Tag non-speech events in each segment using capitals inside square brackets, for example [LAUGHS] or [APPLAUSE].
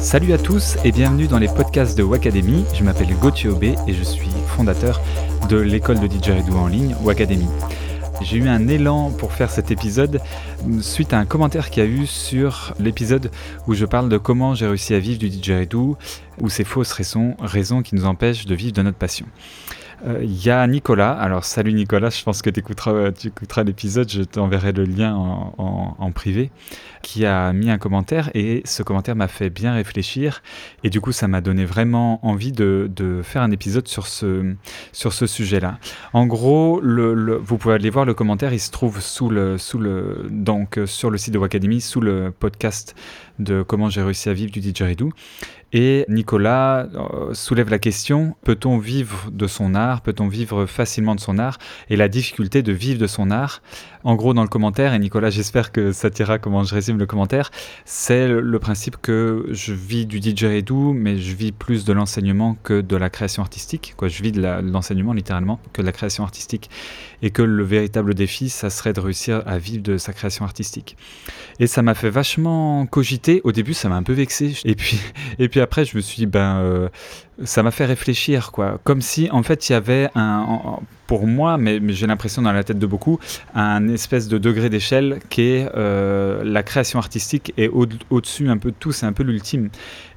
Salut à tous et bienvenue dans les podcasts de Wacademy. Je m'appelle Gauthier Aubé et je suis fondateur de l'école de didgeridoo en ligne Wacademy. J'ai eu un élan pour faire cet épisode suite à un commentaire qu'il y a eu sur l'épisode où je parle de comment j'ai réussi à vivre du didgeridoo ou ces fausses raisons, raisons qui nous empêchent de vivre de notre passion. Il euh, y a Nicolas. Alors, salut Nicolas, je pense que tu écouteras, l'épisode, je t'enverrai le lien en, privé, qui a mis un commentaire et ce commentaire m'a fait bien réfléchir. Et du coup, ça m'a donné vraiment envie de, faire un épisode sur ce, sur ce sujet-là. En gros, vous pouvez aller voir le commentaire, il se trouve sous le, sous le, donc, sur le site de Wacademy, sous le podcast de comment j'ai réussi à vivre du didgeridoo. Et Nicolas euh, soulève la question, peut-on vivre de son art? Peut-on vivre facilement de son art? Et la difficulté de vivre de son art. En gros, dans le commentaire, et Nicolas, j'espère que ça t'ira comment je le commentaire, c'est le principe que je vis du didgeridoo, mais je vis plus de l'enseignement que de la création artistique. Quoi, je vis de l'enseignement littéralement que de la création artistique. Et que le véritable défi, ça serait de réussir à vivre de sa création artistique. Et ça m'a fait vachement cogiter. Au début, ça m'a un peu vexé. Et puis, [LAUGHS] et puis après, je me suis dit, ben, euh, ça m'a fait réfléchir, quoi. Comme si, en fait, il y avait un, pour moi, mais, j'ai l'impression dans la tête de beaucoup, un espèce de degré d'échelle qui est euh, la création artistique et au-dessus un peu de tout, c'est un peu l'ultime.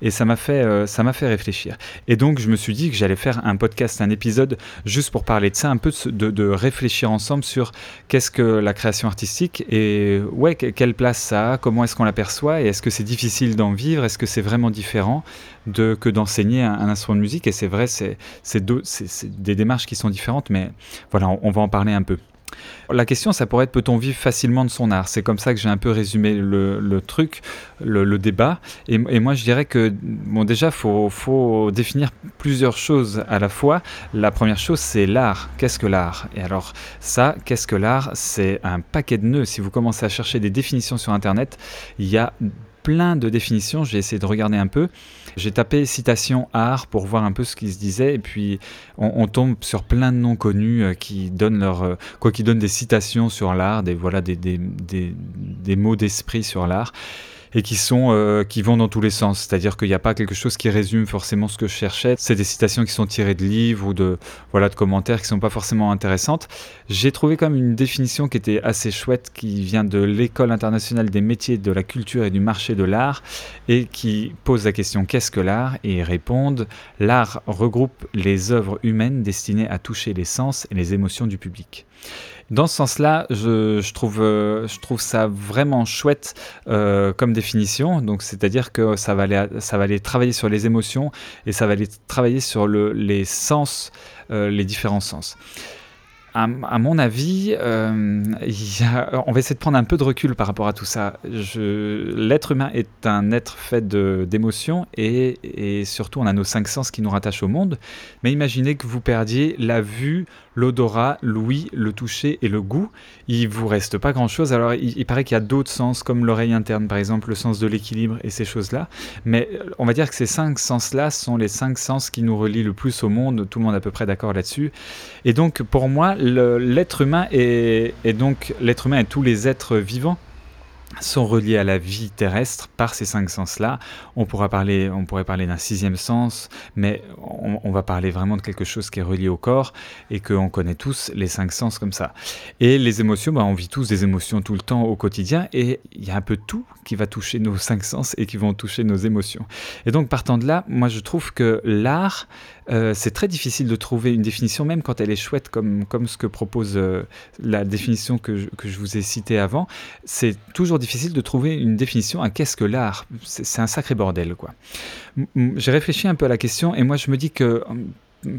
Et ça m'a fait, euh, ça m'a fait réfléchir. Et donc, je me suis dit que j'allais faire un podcast, un épisode, juste pour parler de ça, un peu de, réfléchir ensemble sur qu'est-ce que la création artistique et ouais, quelle place ça a, comment est-ce qu'on l'aperçoit et est-ce que c'est difficile d'en vivre, est-ce que c'est vraiment différent que d'enseigner un, instrument de musique. Et c'est vrai, c'est des démarches qui sont différentes, mais voilà, on, va en parler un peu. La question, ça pourrait être peut-on vivre facilement de son art? C'est comme ça que j'ai un peu résumé le, truc, le, débat. Et, moi, je dirais que, bon, déjà, il faut, définir plusieurs choses à la fois. La première chose, c'est l'art. Qu'est-ce que l'art? Et alors, ça, qu'est-ce que l'art? C'est un paquet de nœuds. Si vous commencez à chercher des définitions sur Internet, il y a plein de définitions. J'ai essayé de regarder un peu. J'ai tapé citation art pour voir un peu ce qui se disait. Et puis, on, tombe sur plein de noms connus euh, qui donnent leur, euh, quoi, qui donnent des citations sur l'art, des, voilà, des, des, des, des mots d'esprit sur l'art et qui sont euh, qui vont dans tous les sens. C'est-à-dire qu'il n'y a pas quelque chose qui résume forcément ce que je cherchais. C'est des citations qui sont tirées de livres ou de voilà de commentaires qui sont pas forcément intéressantes. J'ai trouvé comme une définition qui était assez chouette, qui vient de l'école internationale des métiers de la culture et du marché de l'art et qui pose la question qu'est-ce que l'art? Et répondent l'art regroupe les œuvres humaines destinées à toucher les sens et les émotions du public. Dans ce sens-là, je, trouve, euh, je trouve ça vraiment chouette euh, comme définition. Donc, c'est-à-dire que ça va, aller, travailler sur les émotions et ça va aller travailler sur le, les sens, euh, les différents sens à, mon avis, euh, on va essayer de prendre un peu de recul par rapport à tout ça. L'être humain est un être fait d'émotions et, surtout on a nos cinq sens qui nous rattachent au monde. Mais imaginez que vous perdiez la vue, l'odorat, l'ouïe, le toucher et le goût. Il vous reste pas grand-chose. Alors il, paraît qu'il y a d'autres sens comme l'oreille interne par exemple, le sens de l'équilibre et ces choses-là. Mais on va dire que ces cinq sens-là sont les cinq sens qui nous relient le plus au monde. Tout le monde est à peu près d'accord là-dessus. Et donc pour moi, l'être humain est, donc l'être humain et tous les êtres vivants sont reliés à la vie terrestre par ces cinq sens-là. On, pourra parler, on pourrait parler d'un sixième sens, mais on, va parler vraiment de quelque chose qui est relié au corps et qu'on connaît tous les cinq sens comme ça. Et les émotions, bah, on vit tous des émotions tout le temps au quotidien et il y a un peu tout qui va toucher nos cinq sens et qui vont toucher nos émotions. Et donc partant de là, moi je trouve que l'art, euh, c'est très difficile de trouver une définition, même quand elle est chouette, comme, comme ce que propose euh, la définition que je, que je, vous ai citée avant. C'est toujours difficile de trouver une définition à qu'est-ce que l'art. C'est un sacré bordel, quoi. J'ai réfléchi un peu à la question et moi je me dis que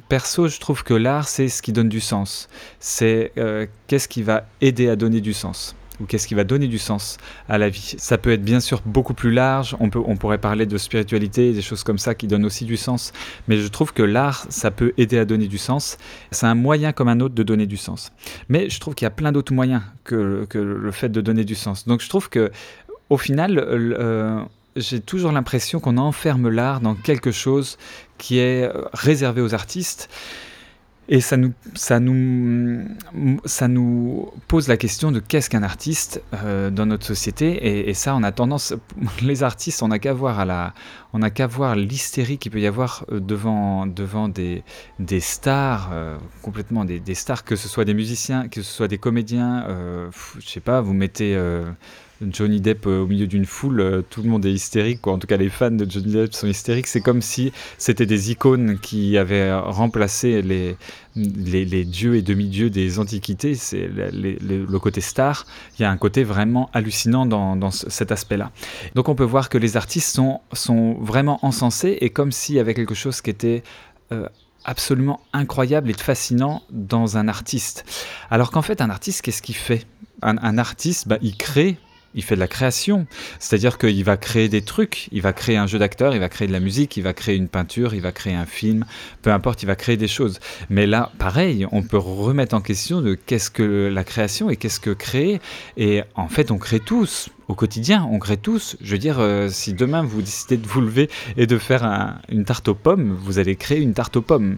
perso, je trouve que l'art, c'est ce qui donne du sens. C'est euh, qu'est-ce qui va aider à donner du sens ou qu'est-ce qui va donner du sens à la vie. Ça peut être bien sûr beaucoup plus large, on, peut, on pourrait parler de spiritualité, des choses comme ça qui donnent aussi du sens, mais je trouve que l'art, ça peut aider à donner du sens. C'est un moyen comme un autre de donner du sens. Mais je trouve qu'il y a plein d'autres moyens que, que, le fait de donner du sens. Donc je trouve que au final, euh, j'ai toujours l'impression qu'on enferme l'art dans quelque chose qui est réservé aux artistes Et ça nous, ça, nous, ça nous pose la question de qu'est-ce qu'un artiste euh, dans notre société. Et, ça, on a tendance, [LAUGHS] les artistes, on n'a qu'à voir voir l'hystérie qu'il peut y avoir euh, devant, devant des, des stars, euh, complètement des, des, stars, que ce soit des musiciens, que ce soit des comédiens. je sais pas, vous mettez Johnny Depp euh, au milieu d'une foule, euh, tout le monde est hystérique, quoi. en tout cas les fans de Johnny Depp sont hystériques. C'est comme si c'était des icônes qui avaient remplacé les, les, dieux et demi-dieux des antiquités. C'est le côté star. Il y a un côté vraiment hallucinant dans, cet aspect-là. Donc on peut voir que les artistes sont, sont vraiment encensés et comme s'il y avait quelque chose qui était... Euh, absolument incroyable et fascinant dans un artiste. Alors qu'en fait, un artiste, qu'est-ce qu'il fait? Un, artiste, bah, il crée il fait de la création. C'est-à-dire qu'il va créer des trucs, il va créer un jeu d'acteur, il va créer de la musique, il va créer une peinture, il va créer un film, peu importe, il va créer des choses. Mais là, pareil, on peut remettre en question de qu'est-ce que la création et qu'est-ce que créer. Et en fait, on crée tous au quotidien, on crée tous. Je veux dire, euh, si demain vous décidez de vous lever et de faire une tarte aux pommes, vous allez créer une tarte aux pommes.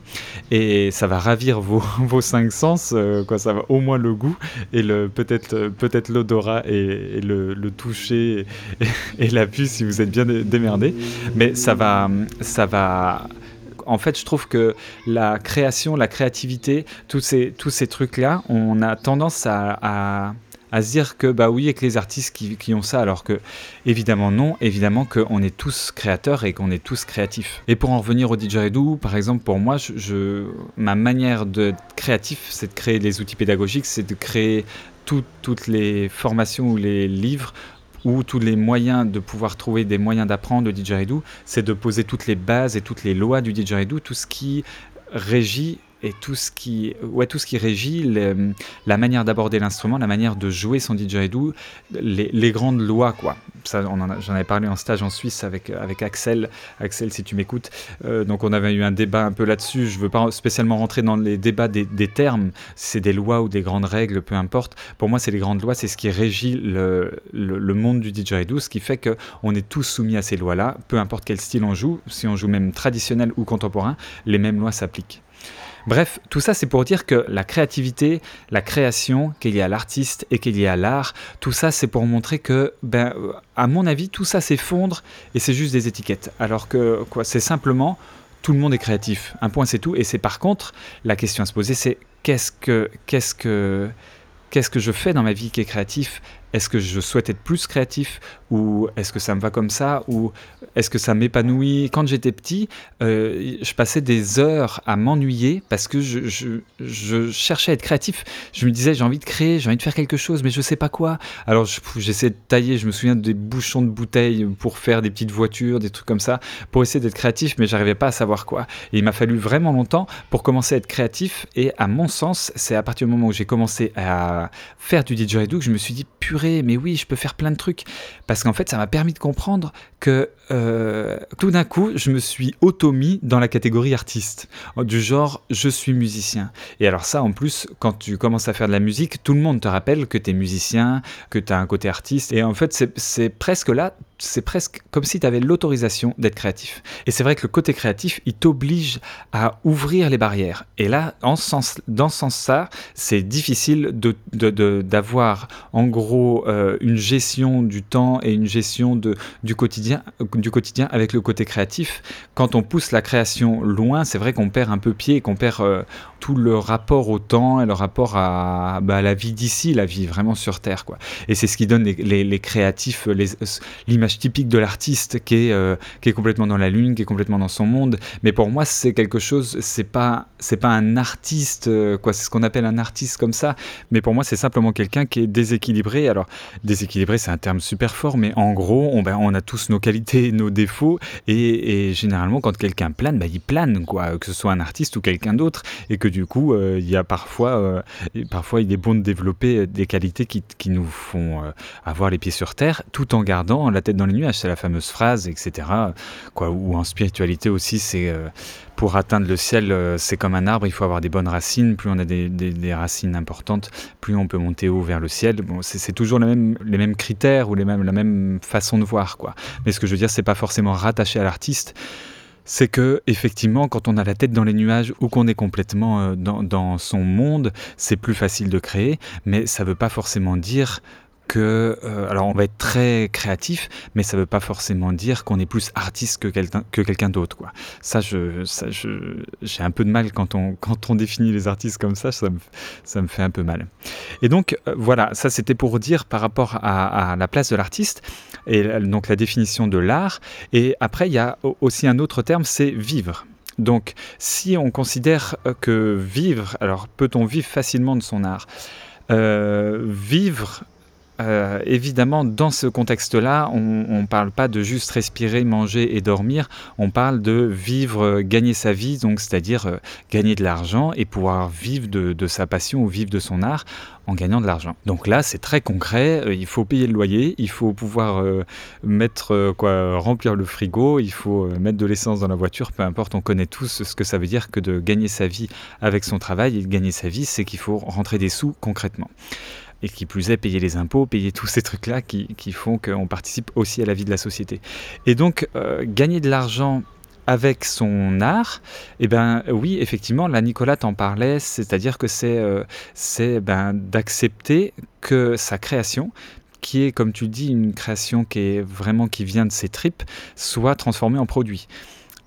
Et ça va ravir vos, [LAUGHS] vos cinq sens, euh, quoi, ça va au moins le goût et le, peut-être, euh, peut-être l'odorat et, le, toucher et, [LAUGHS] la vue si vous êtes bien démerdé. Mais ça va, ça va en fait, je trouve que la création, la créativité, tous ces, tous ces trucs-là, on a tendance à, à se dire que bah oui, avec les artistes qui, ont ça, alors que évidemment non, évidemment qu'on est tous créateurs et qu'on est tous créatifs. Et pour en revenir au didgeridoo, par exemple, pour moi, je, ma manière de créatif, c'est de créer des outils pédagogiques, c'est de créer toutes les formations ou les livres ou tous les moyens de pouvoir trouver des moyens d'apprendre le didgeridoo, c'est de poser toutes les bases et toutes les lois du didgeridoo, tout ce qui régit et tout ce qui, ouais, tout ce qui régit la manière d'aborder l'instrument, la manière de jouer son didgeridoo, les, les grandes lois, quoi. Ça, j'en avais parlé en stage en Suisse avec, avec Axel. Axel, si tu m'écoutes. Euh, donc, on avait eu un débat un peu là-dessus. Je veux pas spécialement rentrer dans les débats des, des termes. C'est des lois ou des grandes règles, peu importe. Pour moi, c'est les grandes lois, c'est ce qui régit le, le, le monde du didgeridoo, ce qui fait qu'on est tous soumis à ces lois-là, peu importe quel style on joue. Si on joue même traditionnel ou contemporain, les mêmes lois s'appliquent. Bref, tout ça c'est pour dire que la créativité, la création, qu'il y a l'artiste et qu'il y a l'art, tout ça c'est pour montrer que, ben, euh, à mon avis, tout ça s'effondre et c'est juste des étiquettes. Alors que quoi, c'est simplement tout le monde est créatif. Un point c'est tout. Et c'est par contre la question à se poser, c'est qu'est-ce que qu'est-ce que qu'est-ce que je fais dans ma vie qui est créatif Est-ce que je souhaite être plus créatif ou est-ce que ça me va comme ça ou est-ce que ça m'épanouit? Quand j'étais petit, euh, je passais des heures à m'ennuyer parce que je, cherchais à être créatif. Je me disais j'ai envie de créer, j'ai envie de faire quelque chose, mais je sais pas quoi. Alors j'essayais de tailler. Je me souviens des bouchons de bouteilles pour faire des petites voitures, des trucs comme ça, pour essayer d'être créatif, mais j'arrivais pas à savoir quoi. Et il m'a fallu vraiment longtemps pour commencer à être créatif. Et à mon sens, c'est à partir du moment où j'ai commencé à faire du didgeridoo que je me suis dit purée, mais oui, je peux faire plein de trucs. Parce qu'en fait, ça m'a permis de comprendre que euh, tout d'un coup, je me suis auto-mis dans la catégorie artiste, du genre je suis musicien. Et alors ça, en plus, quand tu commences à faire de la musique, tout le monde te rappelle que tu es musicien, que tu as un côté artiste. Et en fait, c'est presque là, c'est presque comme si tu avais l'autorisation d'être créatif. Et c'est vrai que le côté créatif, il t'oblige à ouvrir les barrières. Et là, en sens, dans ce sens-là, c'est difficile d'avoir de, en gros euh, une gestion du temps et une gestion de, du, quotidien, du quotidien avec le côté créatif. Quand on pousse la création loin, c'est vrai qu'on perd un peu pied et qu'on perd euh, tout le rapport au temps et le rapport à, bah, la vie d'ici, la vie vraiment sur Terre. Quoi. Et c'est ce qui donne les, les, créatifs, typique de l'artiste qui, est euh, qui est complètement dans la lune, qui est complètement dans son monde. Mais pour moi, c'est quelque chose, c'est pas, pas un artiste, euh, quoi. c'est ce qu'on appelle un artiste comme ça. Mais pour moi, c'est simplement quelqu'un qui est déséquilibré. Alors, déséquilibré, c'est un terme super fort, mais en gros, on, ben, on a tous nos qualités, [LAUGHS] nos défauts. Et, généralement, quand quelqu'un plane, ben, il plane, quoi, que ce soit un artiste ou quelqu'un d'autre. Et que du coup, euh, il y a parfois, parfois il est bon de développer des qualités qui, qui nous font avoir les pieds sur terre, tout en gardant la tête dans les nuages. C'est la fameuse phrase, etc. Quoi, ou en spiritualité aussi, c'est pour atteindre le ciel, c'est comme un arbre, il faut avoir des bonnes racines. Plus on a des, racines importantes, plus on peut monter haut vers le ciel. Bon, c'est toujours les mêmes, les mêmes critères ou les mêmes, la même façon de voir. Quoi. Mais ce que je veux dire, c'est pas forcément rattaché à l'artiste c'est que effectivement, quand on a la tête dans les nuages ou qu'on est complètement euh, dans, son monde, c'est plus facile de créer, mais ça ne veut pas forcément dire que, euh, alors on va être très créatif, mais ça ne veut pas forcément dire qu'on est plus artiste que quelqu'un que quelqu'un d'autre. Ça, j'ai un peu de mal quand on, quand on définit les artistes comme ça, ça me, ça me fait un peu mal. Et donc euh, voilà, ça c'était pour dire par rapport à, la place de l'artiste et donc la définition de l'art. Et après, il y a aussi un autre terme, c'est vivre. Donc, si on considère que vivre, alors peut-on vivre facilement de son art? Euh, Vivre, euh, évidemment, dans ce contexte-là, on ne parle pas de juste respirer, manger et dormir, on parle de vivre, euh, gagner sa vie, donc c'est-à-dire euh, gagner de l'argent et pouvoir vivre de, sa passion ou vivre de son art en gagnant de l'argent. Donc là, c'est très concret, il faut payer le loyer, il faut pouvoir mettre quoi, remplir le frigo, il faut mettre de l'essence dans la voiture, peu importe, on connaît tous ce que ça veut dire que de gagner sa vie avec son travail. Et de gagner sa vie, c'est qu'il faut rentrer des sous concrètement et qui plus est payer les impôts, payer tous ces trucs-là qui, font qu'on participe aussi à la vie de la société. Et donc euh, gagner de l'argent avec son art, eh ben oui, effectivement, là Nicolas t'en parlait, c'est-à-dire que c'est euh, ben, d'accepter que sa création, qui est, comme tu dis, une création qui est vraiment qui vient de ses tripes, soit transformée en produit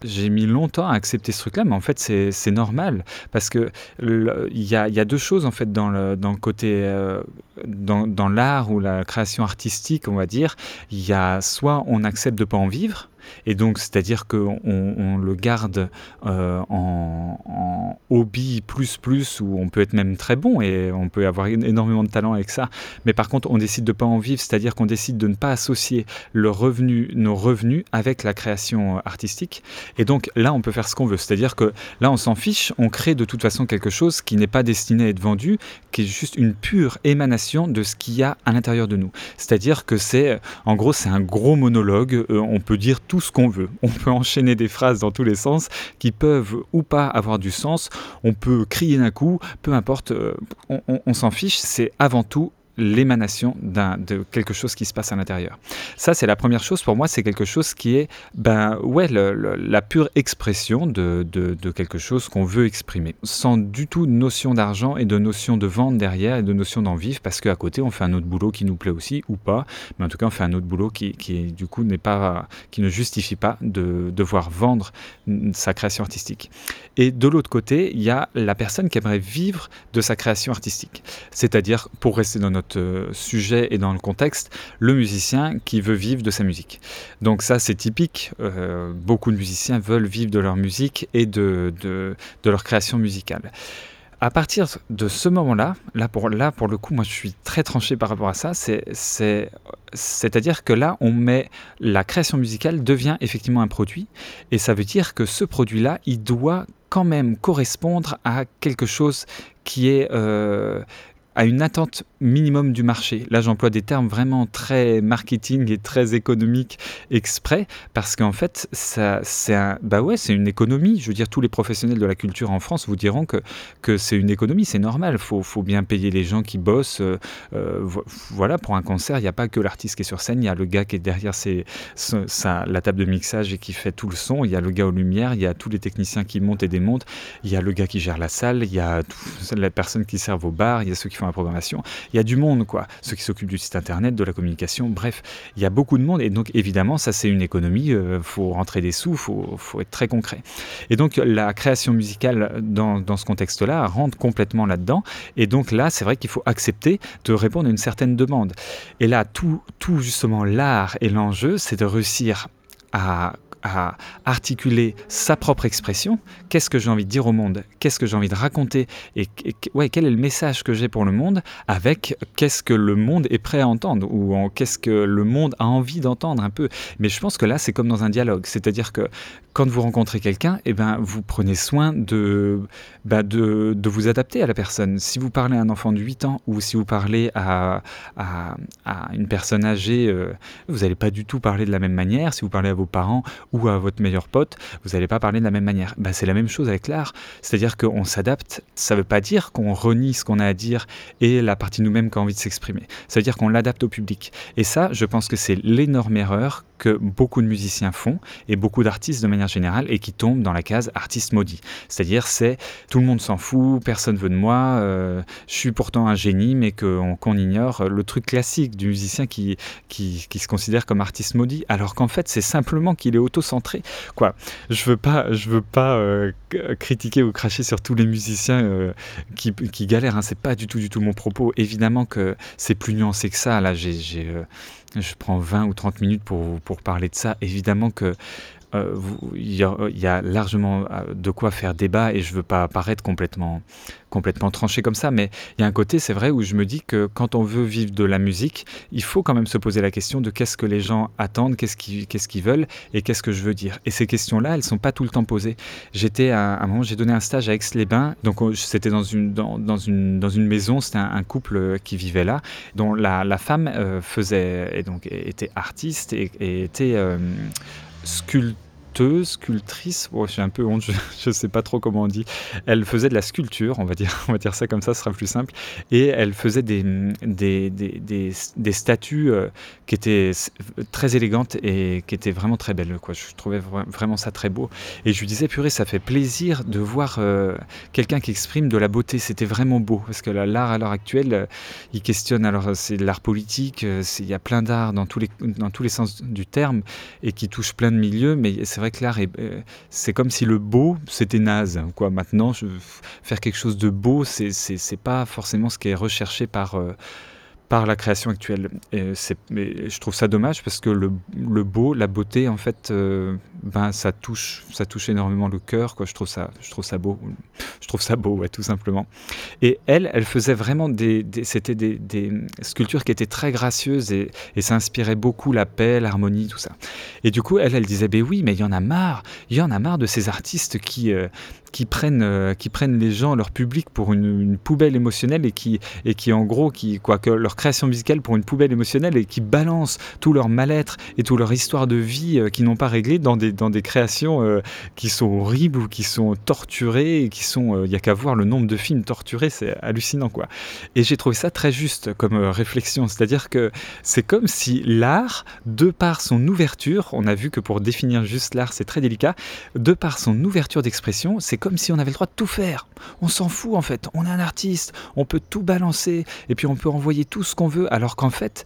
j'ai mis longtemps à accepter ce truc-là, mais en fait, c'est normal. Parce que il y a, y a, deux choses, en fait, dans le, dans le côté. Euh, dans, dans l'art ou la création artistique, on va dire. Il y a soit on accepte de pas en vivre, et donc, c'est-à-dire qu'on on le garde euh, en, hobby plus plus, où on peut être même très bon et on peut avoir énormément de talent avec ça. Mais par contre, on décide de pas en vivre, c'est-à-dire qu'on décide de ne pas associer le revenu, nos revenus avec la création euh, artistique. Et donc là, on peut faire ce qu'on veut. C'est-à-dire que là, on s'en fiche, on crée de toute façon quelque chose qui n'est pas destiné à être vendu, qui est juste une pure émanation de ce qu'il y a à l'intérieur de nous. C'est-à-dire que c'est, en gros, c'est un gros monologue. Euh, on peut dire tout ce qu'on veut. [LAUGHS] On peut enchaîner des phrases dans tous les sens qui peuvent ou pas avoir du sens. On peut crier d'un coup, peu importe, euh, on s'en fiche. C'est avant tout l'émanation de quelque chose qui se passe à l'intérieur. Ça, c'est la première chose. Pour moi, c'est quelque chose qui est ben, ouais, la pure expression de, de, quelque chose qu'on veut exprimer, sans du tout notion d'argent et de notion de vente derrière et de notion d'en vivre, parce qu'à côté, on fait un autre boulot qui nous plaît aussi, ou pas, mais en tout cas, on fait un autre boulot qui, qui du coup, n'est pas, qui ne justifie pas de devoir vendre sa création artistique. Et de l'autre côté, il y a la personne qui aimerait vivre de sa création artistique. C'est-à-dire, pour rester dans notre euh, sujet et dans le contexte, le musicien qui veut vivre de sa musique. Donc ça, c'est typique. Euh, beaucoup de musiciens veulent vivre de leur musique et de, de, leur création musicale. À partir de ce moment-là, là pour, là pour le coup, moi je suis très tranché par rapport à ça, c'est-à-dire que là, on met la création musicale devient effectivement un produit, et ça veut dire que ce produit-là, il doit quand même correspondre à quelque chose qui est, euh, à une attente minimum du marché. Là, j'emploie des termes vraiment très marketing et très économiques exprès, parce qu'en fait, ça, bah c'est une économie. Je veux dire, tous les professionnels de la culture en France vous diront que, que c'est une économie, c'est normal. Faut, faut, bien payer les gens qui bossent. Euh, voilà, pour un concert, il n'y a pas que l'artiste qui est sur scène, il y a le gars qui est derrière la table de mixage et qui fait tout le son, il y a le gars aux lumières, il y a tous les techniciens qui montent et démontent, il y a le gars qui gère la salle, il y a les personnes qui servent au bar, il y a ceux qui font la programmation. Il y a du monde, quoi. Ceux qui s'occupent du site internet, de la communication, bref, il y a beaucoup de monde. Et donc, évidemment, ça, c'est une économie. Il euh, faut rentrer des sous, il faut, être très concret. Et donc, la création musicale dans, dans ce contexte-là rentre complètement là-dedans. Et donc, là, c'est vrai qu'il faut accepter de répondre à une certaine demande. Et là, tout, tout justement, l'art et l'enjeu, c'est de réussir à à articuler sa propre expression. Qu'est-ce que j'ai envie de dire au monde? Qu'est-ce que j'ai envie de raconter? Et, quel est le message que j'ai pour le monde avec qu'est-ce que le monde est prêt à entendre ou qu'est-ce que le monde a envie d'entendre un peu? Mais je pense que là, c'est comme dans un dialogue. C'est-à-dire que quand vous rencontrez quelqu'un, eh ben, vous prenez soin de, bah, vous adapter à la personne. Si vous parlez à un enfant de 8 ans ou si vous parlez à, à, à une personne âgée, euh, vous n'allez pas du tout parler de la même manière. Si vous parlez à vos parents ou à votre meilleur pote, vous n'allez pas parler de la même manière. Bah, c'est la même chose avec l'art. C'est-à-dire qu'on s'adapte. Ça ne veut pas dire qu'on renie ce qu'on a à dire et la partie nous-mêmes qui a envie de s'exprimer. Ça veut dire qu'on l'adapte au public. Et ça, je pense que c'est l'énorme erreur que beaucoup de musiciens font et beaucoup d'artistes de manière générale et qui tombent dans la case artiste maudit. C'est-à-dire c'est tout le monde s'en fout, personne veut de moi, euh, je suis pourtant un génie mais qu'on ignore le truc classique du musicien qui, qui, se considère comme artiste maudit alors qu'en fait c'est simplement qu'il est auto-centré. Quoi, je veux pas, je veux pas euh, critiquer ou cracher sur tous les musiciens euh, qui, qui, galèrent, hein. c'est pas du tout du tout mon propos. Évidemment que c'est plus nuancé que ça, là j'ai je prends 20 ou 30 minutes pour, pour parler de ça. Évidemment que il y, a largement euh, de quoi faire débat et je veux pas apparaître complètement, complètement tranché comme ça, mais il y a un côté, c'est vrai, où je me dis que quand on veut vivre de la musique, il faut quand même se poser la question de qu'est-ce que les gens attendent, qu'est-ce qu'ils qu'est-ce qu'ils veulent et qu'est-ce que je veux dire. Et ces questions-là, elles sont pas tout le temps posées. J'étais à, un moment, j'ai donné un stage à Aix-les-Bains, donc c'était dans une, dans, dans, une, dans une maison, c'était un, couple qui vivait là, dont la, la femme euh, faisait, et donc était artiste et était sculpt sculpteuse, sculptrice, bon, j'ai un peu honte, je [LAUGHS] ne sais pas trop comment on dit. Elle faisait de la sculpture, on va dire, [LAUGHS] on va dire ça comme ça, ce sera plus simple. Et elle faisait des, des, des, des, statues euh, qui étaient très élégantes et qui étaient vraiment très belles. Je trouvais vraiment ça très beau. Et je lui disais, purée, ça fait plaisir de voir euh, quelqu'un qui exprime de la beauté. C'était vraiment beau. Parce que l'art à l'heure actuelle, euh, il questionne, alors c'est l'art politique, il y a plein d'art dans, dans tous les sens du terme et qui touche plein de milieux, mais c'est vrai que l'art, euh, c'est comme si le beau, c'était naze. Quoi. Maintenant, je, faire quelque chose de beau, c'est pas forcément ce qui est recherché par... Euh, par la création actuelle. Et je trouve ça dommage parce que le, le beau, la beauté, en fait, euh, ben, ça touche, ça touche énormément le cœur. Quoi. Je trouve ça, je trouve ça beau. Je trouve ça beau, tout simplement. Et elle, elle faisait vraiment des, c'était des, sculptures qui étaient très gracieuses et, ça inspirait beaucoup la paix, l'harmonie, tout ça. Et du coup, elle, elle disait, ben oui, mais il y en a marre, il y en a marre de ces artistes qui, euh, qui prennent, euh, qui prennent les gens, leur public pour une, poubelle émotionnelle et qui, et qui en gros, qui, quoi, que leur création musicale pour une poubelle émotionnelle et qui balancent tout leur mal-être et toute leur histoire de vie euh, qui n'ont pas réglé dans des, dans des créations euh, qui sont horribles ou qui sont torturées et qui sont, il n'y a qu'à voir le nombre de films torturés, c'est hallucinant quoi. Et j'ai trouvé ça très juste comme réflexion, c'est-à-dire que c'est comme si l'art, de par son ouverture, on a vu que pour définir juste l'art c'est très délicat, de par son ouverture d'expression, c'est comme si on avait le droit de tout faire. On s'en fout en fait. On est un artiste, on peut tout balancer et puis on peut envoyer tout ce qu'on veut. Alors qu'en fait,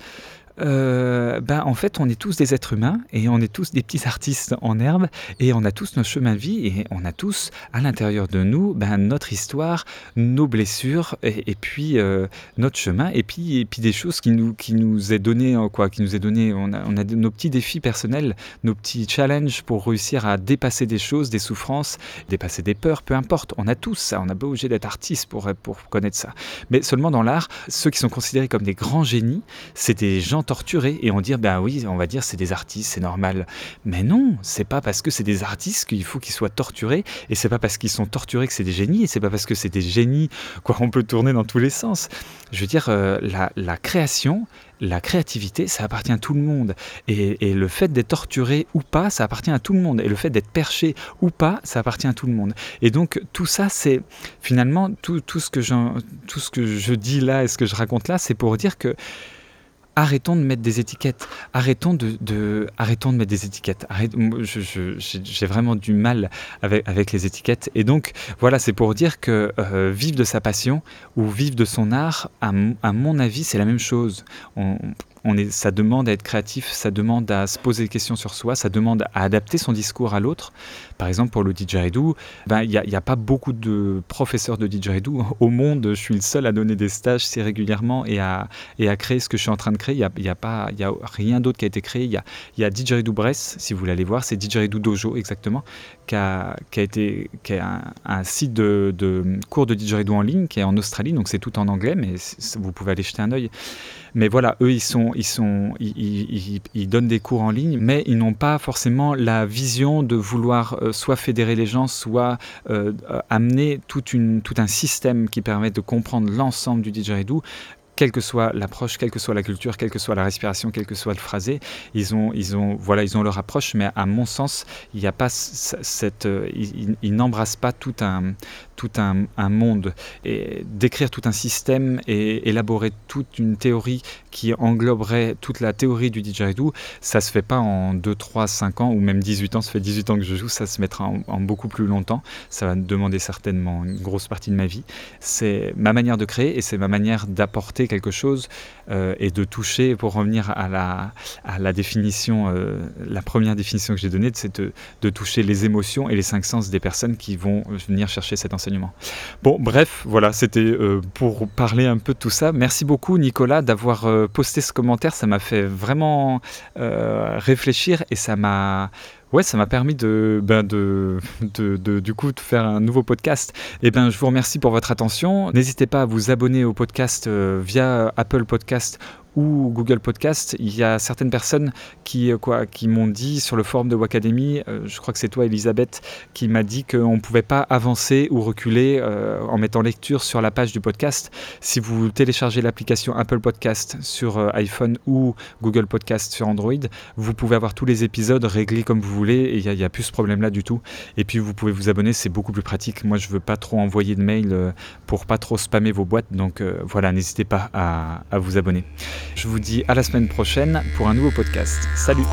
euh, ben, en fait, on est tous des êtres humains et on est tous des petits artistes en herbe et on a tous nos chemins de vie et on a tous à l'intérieur de nous ben, notre histoire, nos blessures et, puis euh, notre chemin et puis, et puis des choses qui nous, qui nous est donné quoi, qui nous est donné. On a, on a nos petits défis personnels, nos petits challenges pour réussir à dépasser des choses, des souffrances, dépasser des peurs, peu importe. On a tous ça. On n'a pas obligé d'être artiste pour, pour connaître ça. Mais seulement dans l'art, ceux qui sont considérés comme des grands génies, c'est des gens torturés et on dit ben oui, on va dire c'est des artistes, c'est normal. Mais non, c'est pas parce que c'est des artistes qu'il faut qu'ils soient torturés et c'est pas parce qu'ils sont torturés que c'est des génies et c'est pas parce que c'est des génies quoi on peut tourner dans tous les sens. Je veux dire euh, la, création, la créativité, ça appartient à tout le monde. Et, et le fait d'être torturé ou pas, ça appartient à tout le monde. Et le fait d'être perché ou pas, ça appartient à tout le monde. Et donc tout ça, c'est finalement tout, tout, ce que tout ce que je dis là et ce que je raconte là, c'est pour dire que arrêtons de mettre des étiquettes. Arrêtons de, arrêtons de mettre des étiquettes. j'ai vraiment du mal avec, les étiquettes. Et donc, voilà, c'est pour dire que euh, vivre de sa passion ou vivre de son art, à, à mon avis, c'est la même chose. Ça demande à être créatif, ça demande à se poser des questions sur soi, ça demande à adapter son discours à l'autre. Par exemple, pour le didgeridoo, ben, il n'y a, pas beaucoup de professeurs de didgeridoo [LAUGHS] au monde. Je suis le seul à donner des stages si régulièrement et à, et à créer ce que je suis en train de créer. Il n'y a, a, pas, a rien d'autre qui a été créé. Il y a, y a Didgeridoo Brest, si vous voulez aller voir, c'est Didgeridoo Dojo exactement, qui a, qui a été qui est un, site de, de, cours de didgeridoo en ligne qui est en Australie, donc c'est tout en anglais, mais vous pouvez aller jeter un œil. Mais voilà, eux, ils, sont, ils, donnent des cours en ligne, mais ils n'ont pas forcément la vision de vouloir euh, soit fédérer les gens, soit euh, amener toute une, tout un système qui permet de comprendre l'ensemble du didgeridoo quelle que soit l'approche, quelle que soit la culture, quelle que soit la respiration, quel que soit le phrasé, ils ont, ils ont, voilà, ils ont leur approche, mais à mon sens, il n'y a pas euh, ils, n'embrassent pas tout un, monde et décrire tout un système et élaborer toute une théorie qui engloberait toute la théorie du didgeridoo, ça se fait pas en 2, 3, 5 ans ou même 18 ans, ça fait 18 ans que je joue, ça se mettra en beaucoup plus longtemps, ça va demander certainement une grosse partie de ma vie. C'est ma manière de créer et c'est ma manière d'apporter quelque chose euh, et de toucher, pour revenir à la, à la définition, euh, la première définition que j'ai donnée, c'est de, de, toucher les émotions et les cinq sens des personnes qui vont venir chercher cet enseignement. Bon, bref, voilà, c'était euh, pour parler un peu de tout ça. Merci beaucoup Nicolas d'avoir posté ce commentaire, ça m'a fait vraiment réfléchir et ça m'a Ouais, ça m'a permis de, ben de, de, du coup, de faire un nouveau podcast. Et eh ben, je vous remercie pour votre attention. N'hésitez pas à vous abonner au podcast euh, via Apple Podcast ou Google Podcast, il y a certaines personnes qui, euh, qui m'ont dit sur le forum de Wacademy, euh, je crois que c'est toi Elisabeth, qui m'a dit qu'on ne pouvait pas avancer ou reculer euh, en mettant lecture sur la page du podcast. Si vous téléchargez l'application Apple Podcast sur iPhone ou Google Podcast sur Android, vous pouvez avoir tous les épisodes réglés comme vous voulez et il n'y a, plus ce problème-là du tout. Et puis vous pouvez vous abonner, c'est beaucoup plus pratique. Moi, je ne veux pas trop envoyer de mails pour pas trop spammer vos boîtes, donc voilà, n'hésitez pas à vous abonner. Je vous dis à la semaine prochaine pour un nouveau podcast. Salut